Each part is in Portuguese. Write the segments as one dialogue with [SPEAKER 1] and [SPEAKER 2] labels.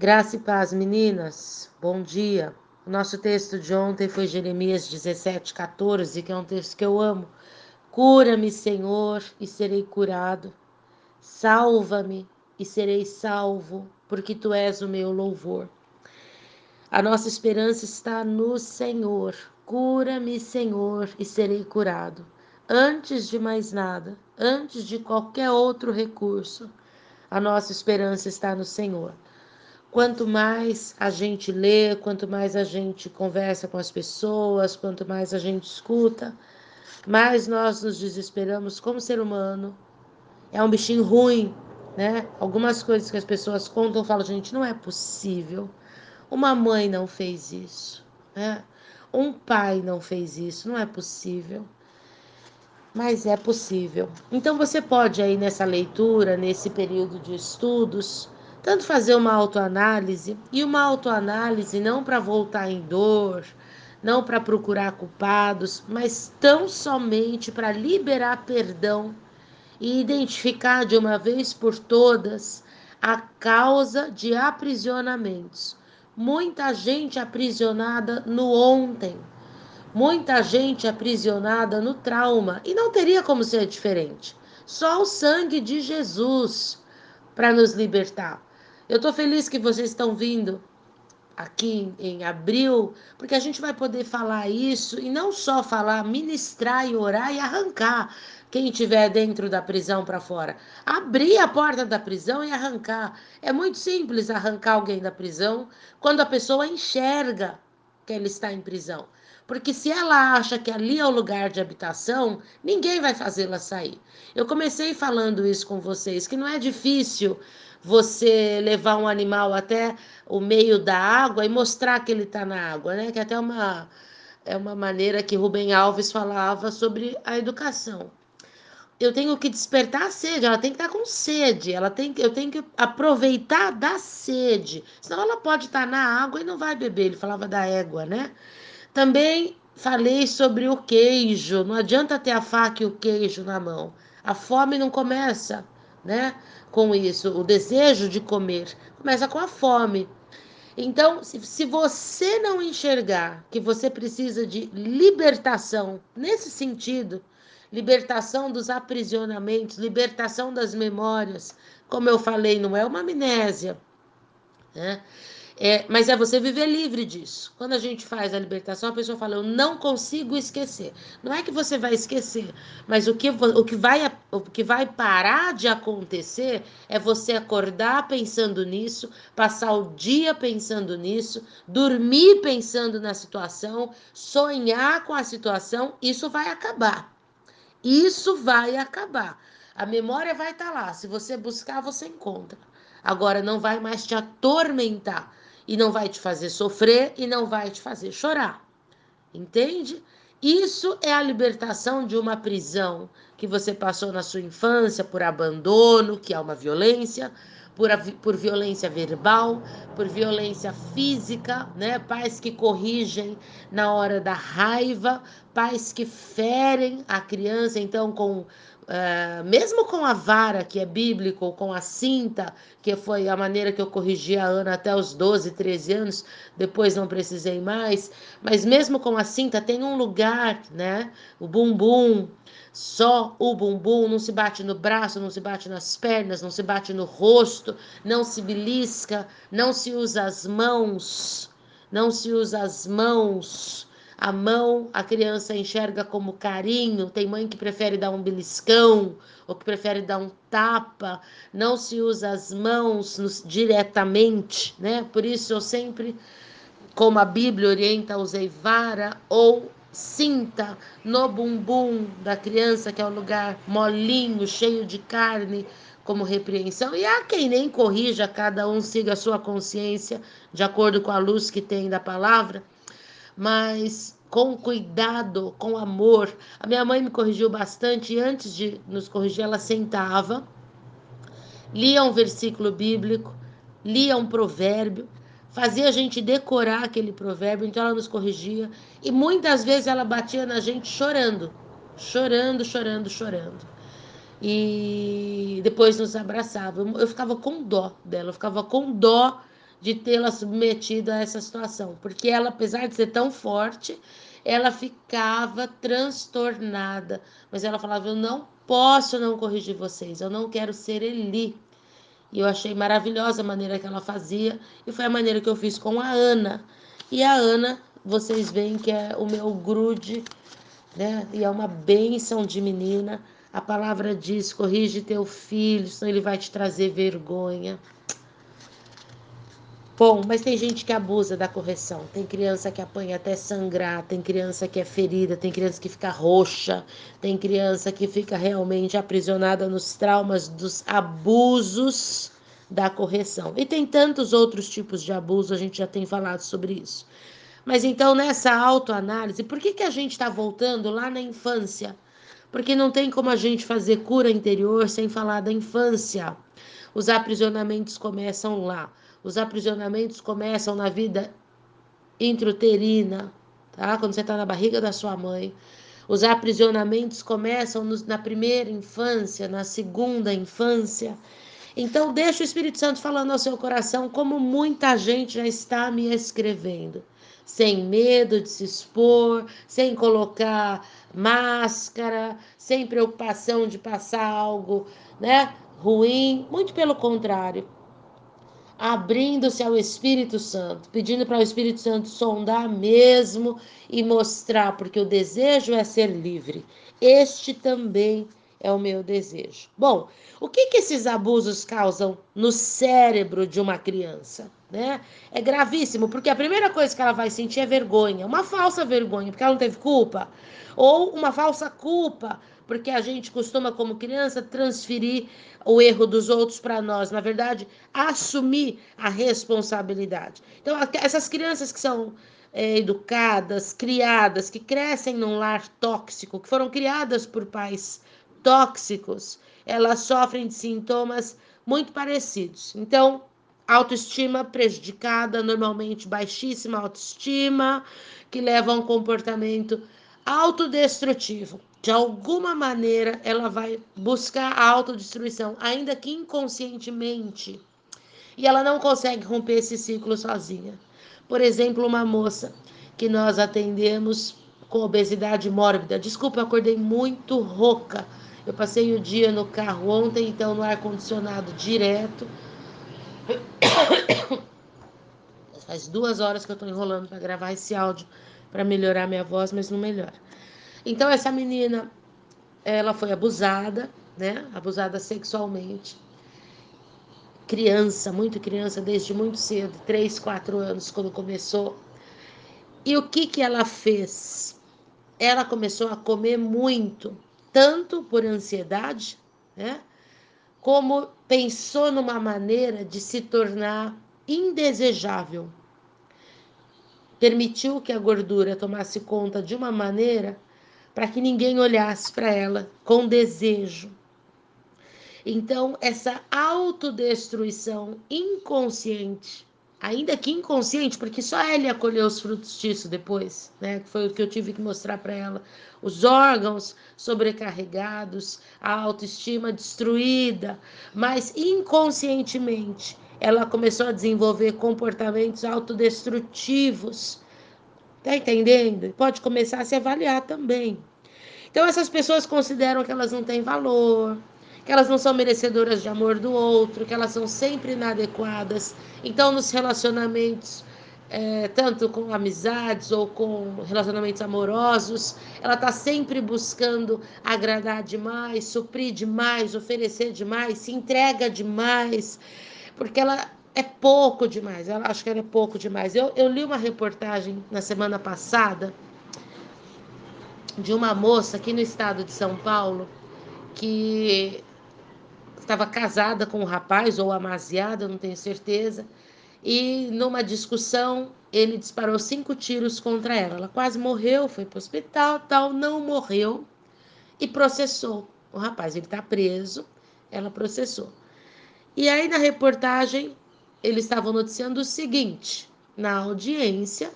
[SPEAKER 1] Graça e paz, meninas. Bom dia. O nosso texto de ontem foi Jeremias 17, 14, que é um texto que eu amo. Cura-me, Senhor, e serei curado. Salva-me e serei salvo, porque tu és o meu louvor. A nossa esperança está no Senhor. Cura-me, Senhor, e serei curado. Antes de mais nada, antes de qualquer outro recurso, a nossa esperança está no Senhor. Quanto mais a gente lê, quanto mais a gente conversa com as pessoas, quanto mais a gente escuta, mais nós nos desesperamos como ser humano. É um bichinho ruim, né? Algumas coisas que as pessoas contam, falam, gente, não é possível. Uma mãe não fez isso, né? Um pai não fez isso, não é possível. Mas é possível. Então você pode aí nessa leitura, nesse período de estudos, tanto fazer uma autoanálise e uma autoanálise não para voltar em dor, não para procurar culpados, mas tão somente para liberar perdão e identificar de uma vez por todas a causa de aprisionamentos. Muita gente aprisionada no ontem, muita gente aprisionada no trauma, e não teria como ser diferente. Só o sangue de Jesus para nos libertar. Eu estou feliz que vocês estão vindo aqui em abril, porque a gente vai poder falar isso e não só falar, ministrar e orar e arrancar quem estiver dentro da prisão para fora. Abrir a porta da prisão e arrancar. É muito simples arrancar alguém da prisão quando a pessoa enxerga que ele está em prisão. Porque se ela acha que ali é o lugar de habitação, ninguém vai fazê-la sair. Eu comecei falando isso com vocês, que não é difícil você levar um animal até o meio da água e mostrar que ele está na água, né? Que até uma, é uma maneira que Rubem Alves falava sobre a educação. Eu tenho que despertar a sede, ela tem que estar com sede, ela tem, eu tenho que aproveitar da sede, senão ela pode estar na água e não vai beber. Ele falava da égua, né? Também falei sobre o queijo, não adianta ter a faca e o queijo na mão. A fome não começa né? Com isso, o desejo de comer começa com a fome. Então, se, você não enxergar que você precisa de libertação nesse sentido, libertação dos aprisionamentos, libertação das memórias, como eu falei, não é uma amnésia, né? É, mas é você viver livre disso. Quando a gente faz a libertação, a pessoa fala: Eu não consigo esquecer. Não é que você vai esquecer, mas o que, o que, vai, o que vai parar de acontecer é você acordar pensando nisso, passar o dia pensando nisso, dormir pensando na situação, sonhar com a situação. Isso vai acabar. Isso vai acabar. A memória vai estar tá lá. Se você buscar, você encontra. Agora não vai mais te atormentar e não vai te fazer sofrer e não vai te fazer chorar. Entende? Isso é a libertação de uma prisão que você passou na sua infância por abandono, que é uma violência, por, por violência verbal, por violência física, né? Pais que corrigem na hora da raiva, pais que ferem a criança, então, com Uh, mesmo com a vara, que é bíblico, ou com a cinta, que foi a maneira que eu corrigi a Ana até os 12, 13 anos, depois não precisei mais, mas mesmo com a cinta tem um lugar, né? O bumbum, só o bumbum, não se bate no braço, não se bate nas pernas, não se bate no rosto, não se belisca, não se usa as mãos, não se usa as mãos a mão a criança enxerga como carinho, tem mãe que prefere dar um beliscão ou que prefere dar um tapa, não se usa as mãos nos, diretamente, né? Por isso eu sempre, como a Bíblia orienta, usei vara ou cinta no bumbum da criança, que é um lugar molinho, cheio de carne, como repreensão. E há quem nem corrija, cada um siga a sua consciência de acordo com a luz que tem da palavra mas com cuidado, com amor. A minha mãe me corrigiu bastante e antes de nos corrigir, ela sentava, lia um versículo bíblico, lia um provérbio, fazia a gente decorar aquele provérbio, então ela nos corrigia e muitas vezes ela batia na gente chorando, chorando, chorando, chorando. E depois nos abraçava. Eu ficava com dó dela, eu ficava com dó de tê-la submetido a essa situação, porque ela, apesar de ser tão forte, ela ficava transtornada, mas ela falava: Eu não posso não corrigir vocês, eu não quero ser Eli. E eu achei maravilhosa a maneira que ela fazia, e foi a maneira que eu fiz com a Ana. E a Ana, vocês veem que é o meu grude, né? E é uma bênção de menina. A palavra diz: corrige teu filho, senão ele vai te trazer vergonha. Bom, mas tem gente que abusa da correção. Tem criança que apanha até sangrar, tem criança que é ferida, tem criança que fica roxa, tem criança que fica realmente aprisionada nos traumas dos abusos da correção. E tem tantos outros tipos de abuso, a gente já tem falado sobre isso. Mas então, nessa autoanálise, por que, que a gente está voltando lá na infância? Porque não tem como a gente fazer cura interior sem falar da infância. Os aprisionamentos começam lá. Os aprisionamentos começam na vida intrauterina, tá? Quando você está na barriga da sua mãe. Os aprisionamentos começam na primeira infância, na segunda infância. Então, deixa o Espírito Santo falando ao seu coração, como muita gente já está me escrevendo. Sem medo de se expor, sem colocar máscara, sem preocupação de passar algo né, ruim. Muito pelo contrário abrindo-se ao Espírito Santo, pedindo para o Espírito Santo sondar mesmo e mostrar, porque o desejo é ser livre. Este também é o meu desejo. Bom, o que, que esses abusos causam no cérebro de uma criança? Né? É gravíssimo, porque a primeira coisa que ela vai sentir é vergonha, uma falsa vergonha, porque ela não teve culpa, ou uma falsa culpa, porque a gente costuma, como criança, transferir o erro dos outros para nós. Na verdade, assumir a responsabilidade. Então, essas crianças que são é, educadas, criadas, que crescem num lar tóxico, que foram criadas por pais tóxicos, elas sofrem de sintomas muito parecidos. Então, autoestima prejudicada, normalmente baixíssima autoestima, que leva a um comportamento autodestrutivo de alguma maneira ela vai buscar a autodestruição, ainda que inconscientemente. E ela não consegue romper esse ciclo sozinha. Por exemplo, uma moça que nós atendemos com obesidade mórbida. Desculpa, eu acordei muito rouca. Eu passei o dia no carro ontem, então no ar-condicionado direto. Faz duas horas que eu estou enrolando para gravar esse áudio para melhorar minha voz, mas não melhora. Então essa menina, ela foi abusada, né? Abusada sexualmente. Criança, muito criança, desde muito cedo, 3, 4 anos, quando começou. E o que que ela fez? Ela começou a comer muito, tanto por ansiedade, né? Como pensou numa maneira de se tornar indesejável. Permitiu que a gordura tomasse conta de uma maneira para que ninguém olhasse para ela com desejo. Então, essa autodestruição inconsciente, ainda que inconsciente, porque só ela acolheu os frutos disso depois, né? Foi o que eu tive que mostrar para ela. Os órgãos sobrecarregados, a autoestima destruída, mas inconscientemente ela começou a desenvolver comportamentos autodestrutivos Tá entendendo? Pode começar a se avaliar também. Então essas pessoas consideram que elas não têm valor, que elas não são merecedoras de amor do outro, que elas são sempre inadequadas. Então nos relacionamentos, é, tanto com amizades ou com relacionamentos amorosos, ela está sempre buscando agradar demais, suprir demais, oferecer demais, se entrega demais, porque ela é pouco demais. Eu acho que era pouco demais. Eu, eu li uma reportagem na semana passada de uma moça aqui no estado de São Paulo que estava casada com um rapaz ou amaziada, não tenho certeza. E numa discussão, ele disparou cinco tiros contra ela. Ela quase morreu, foi para o hospital, tal, não morreu e processou o rapaz. Ele está preso, ela processou. E aí na reportagem eles estavam noticiando o seguinte: na audiência,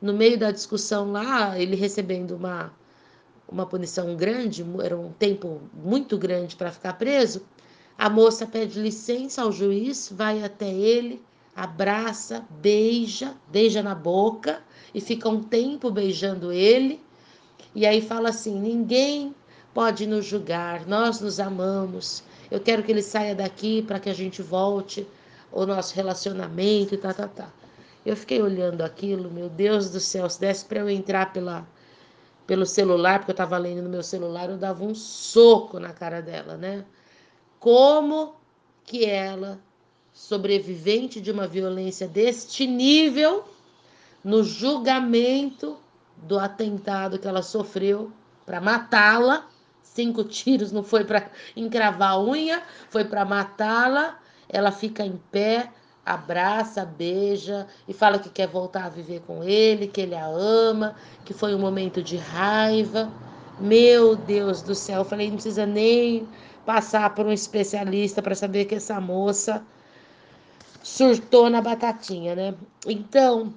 [SPEAKER 1] no meio da discussão lá, ele recebendo uma, uma punição grande, era um tempo muito grande para ficar preso, a moça pede licença ao juiz, vai até ele, abraça, beija, beija na boca e fica um tempo beijando ele. E aí fala assim: ninguém pode nos julgar, nós nos amamos. Eu quero que ele saia daqui para que a gente volte o nosso relacionamento e tá, tá, tá. Eu fiquei olhando aquilo, meu Deus do céu, se desse para eu entrar pela, pelo celular, porque eu estava lendo no meu celular, eu dava um soco na cara dela, né? Como que ela, sobrevivente de uma violência deste nível, no julgamento do atentado que ela sofreu para matá-la, cinco tiros não foi para encravar a unha, foi para matá-la. Ela fica em pé, abraça, beija e fala que quer voltar a viver com ele, que ele a ama, que foi um momento de raiva. Meu Deus do céu, eu falei, não precisa nem passar por um especialista para saber que essa moça surtou na batatinha, né? Então,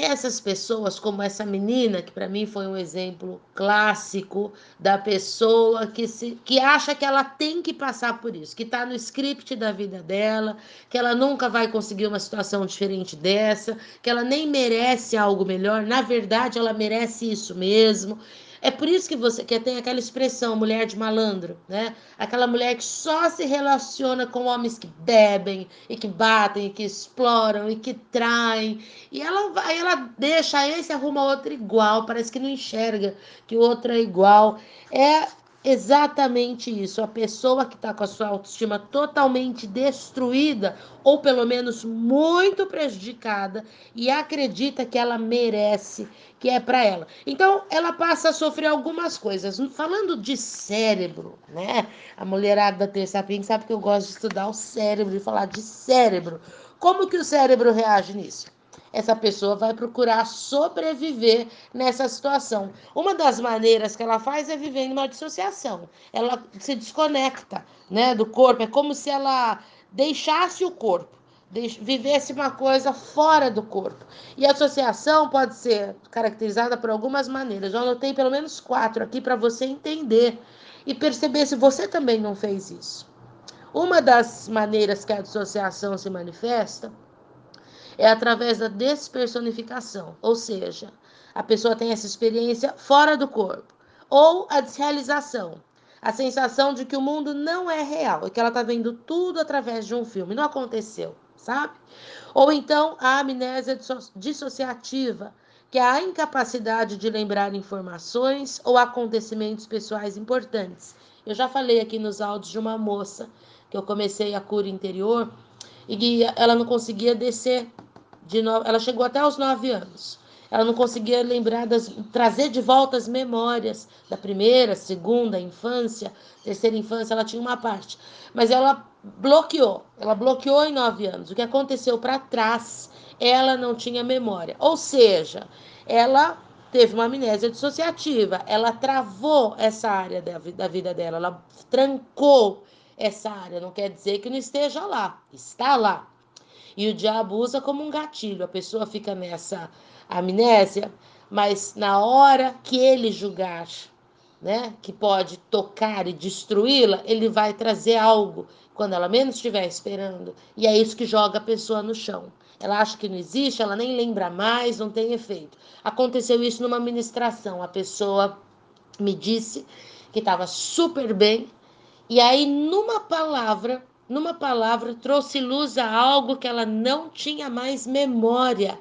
[SPEAKER 1] essas pessoas, como essa menina, que para mim foi um exemplo clássico da pessoa que, se, que acha que ela tem que passar por isso, que está no script da vida dela, que ela nunca vai conseguir uma situação diferente dessa, que ela nem merece algo melhor, na verdade ela merece isso mesmo. É por isso que você que tem aquela expressão mulher de malandro, né? Aquela mulher que só se relaciona com homens que bebem e que batem e que exploram e que traem. E ela vai, ela deixa esse arruma outro igual, parece que não enxerga que o outro é igual. É exatamente isso. A pessoa que está com a sua autoestima totalmente destruída, ou pelo menos muito prejudicada, e acredita que ela merece, que é para ela. Então, ela passa a sofrer algumas coisas. Falando de cérebro, né? A mulherada da Terça Pink sabe que eu gosto de estudar o cérebro, de falar de cérebro. Como que o cérebro reage nisso? Essa pessoa vai procurar sobreviver nessa situação. Uma das maneiras que ela faz é vivendo uma dissociação. Ela se desconecta, né, do corpo. É como se ela deixasse o corpo, vivesse uma coisa fora do corpo. E a associação pode ser caracterizada por algumas maneiras. Eu anotei pelo menos quatro aqui para você entender e perceber se você também não fez isso. Uma das maneiras que a dissociação se manifesta é através da despersonificação, ou seja, a pessoa tem essa experiência fora do corpo, ou a desrealização, a sensação de que o mundo não é real e que ela está vendo tudo através de um filme, não aconteceu, sabe? Ou então a amnésia dissociativa, que é a incapacidade de lembrar informações ou acontecimentos pessoais importantes. Eu já falei aqui nos áudios de uma moça que eu comecei a cura interior e ela não conseguia descer de no... ela chegou até os nove anos. Ela não conseguia lembrar das trazer de volta as memórias da primeira, segunda infância, terceira infância, ela tinha uma parte, mas ela bloqueou. Ela bloqueou em nove anos. O que aconteceu para trás, ela não tinha memória. Ou seja, ela teve uma amnésia dissociativa. Ela travou essa área da, da vida dela. Ela trancou essa área. Não quer dizer que não esteja lá. Está lá. E o diabo usa como um gatilho. A pessoa fica nessa amnésia, mas na hora que ele julgar, né, que pode tocar e destruí-la, ele vai trazer algo quando ela menos estiver esperando. E é isso que joga a pessoa no chão. Ela acha que não existe, ela nem lembra mais, não tem efeito. Aconteceu isso numa ministração. A pessoa me disse que estava super bem, e aí, numa palavra, numa palavra, trouxe luz a algo que ela não tinha mais memória.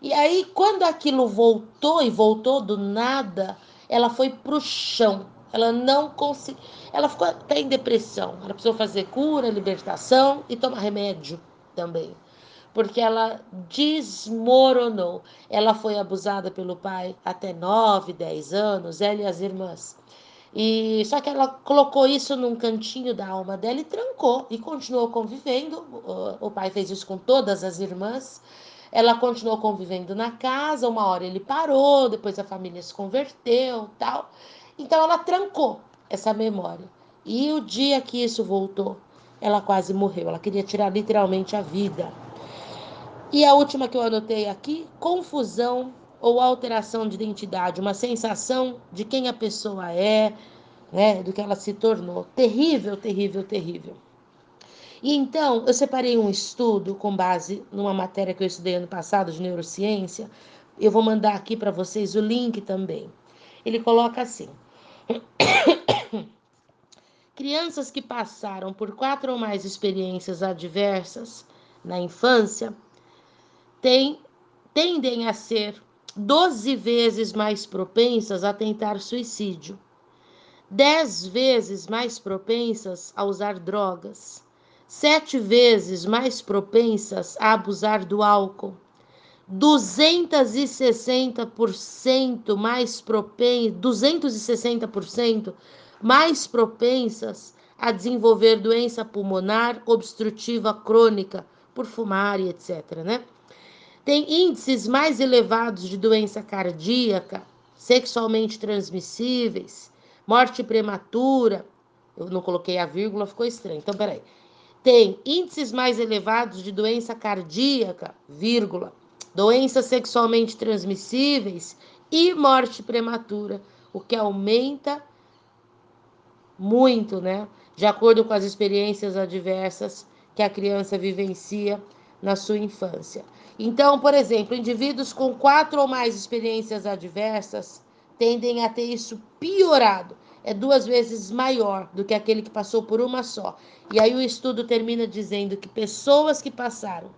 [SPEAKER 1] E aí, quando aquilo voltou e voltou do nada, ela foi para o chão. Ela não conseguiu. Ela ficou até em depressão. Ela precisou fazer cura, libertação e tomar remédio também. Porque ela desmoronou. Ela foi abusada pelo pai até 9, 10 anos, ela e as irmãs. E só que ela colocou isso num cantinho da alma dela e trancou e continuou convivendo. O, pai fez isso com todas as irmãs. Ela continuou convivendo na casa. Uma hora ele parou, depois a família se converteu, tal. Então ela trancou essa memória. E o dia que isso voltou, ela quase morreu. Ela queria tirar literalmente a vida. E a última que eu anotei aqui, confusão ou alteração de identidade, uma sensação de quem a pessoa é, né, do que ela se tornou. Terrível, terrível, terrível. E então, eu separei um estudo com base numa matéria que eu estudei ano passado de neurociência. Eu vou mandar aqui para vocês o link também. Ele coloca assim: Crianças que passaram por quatro ou mais experiências adversas na infância têm, tendem a ser 12 vezes mais propensas a tentar suicídio, 10 vezes mais propensas a usar drogas, 7 vezes mais propensas a abusar do álcool, 260% mais propensas, 260% mais propensas a desenvolver doença pulmonar obstrutiva crônica por fumar e etc, né? Tem índices mais elevados de doença cardíaca, sexualmente transmissíveis, morte prematura. Eu não coloquei a vírgula, ficou estranho. Então, peraí. Tem índices mais elevados de doença cardíaca, vírgula, doenças sexualmente transmissíveis e morte prematura, o que aumenta muito, né? De acordo com as experiências adversas que a criança vivencia na sua infância. Então, por exemplo, indivíduos com quatro ou mais experiências adversas tendem a ter isso piorado. É duas vezes maior do que aquele que passou por uma só. E aí o estudo termina dizendo que pessoas que passaram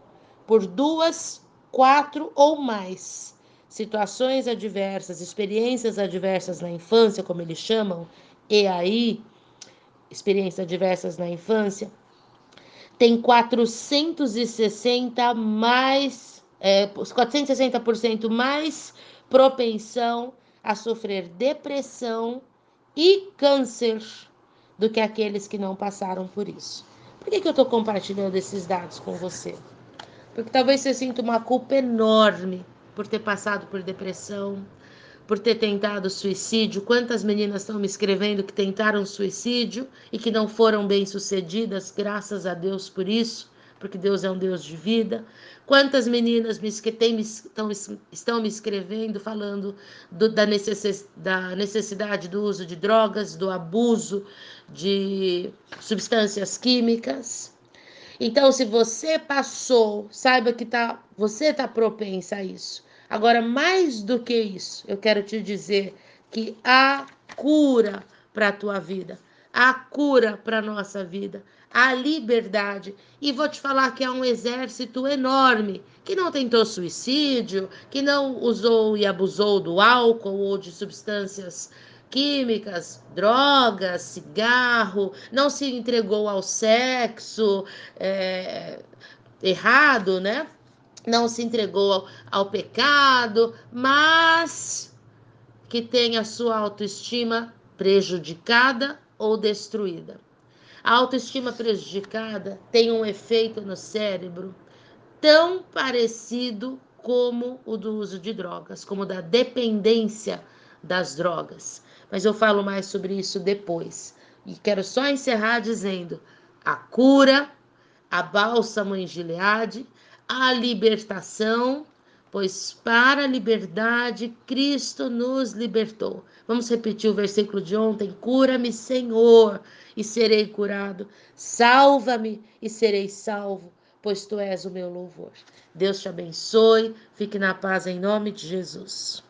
[SPEAKER 1] por duas, quatro ou mais situações adversas, experiências adversas na infância, como eles chamam, e aí experiências diversas na infância, tem 460 mais, é, 460% mais propensão a sofrer depressão e câncer do que aqueles que não passaram por isso. Por que, que eu estou compartilhando esses dados com você? Porque talvez você sinta uma culpa enorme por ter passado por depressão, por ter tentado suicídio. Quantas meninas estão me escrevendo que tentaram suicídio e que não foram bem-sucedidas, graças a Deus por isso, porque Deus é um Deus de vida. Quantas meninas me, tem, estão, estão me escrevendo falando do, da, necess, da necessidade do uso de drogas, do abuso de substâncias químicas. Então, se você passou, saiba que tá, você está propensa a isso. Agora, mais do que isso, eu quero te dizer que há cura para a tua vida, há cura para a nossa vida, há liberdade. E vou te falar que há um exército enorme que não tentou suicídio, que não usou e abusou do álcool ou de substâncias químicas, drogas, cigarro, não se entregou ao sexo é, errado, né? Não se entregou ao, ao pecado, mas que tem a sua autoestima prejudicada ou destruída. A autoestima prejudicada tem um efeito no cérebro tão parecido como o do uso de drogas, como da dependência das drogas. Mas eu falo mais sobre isso depois. E quero só encerrar dizendo: a cura, a bálsamo em Gileade, a libertação, pois para a liberdade Cristo nos libertou. Vamos repetir o versículo de ontem: Cura-me, Senhor, e serei curado. Salva-me e serei salvo, pois tu és o meu louvor. Deus te abençoe. Fique na paz em nome de Jesus.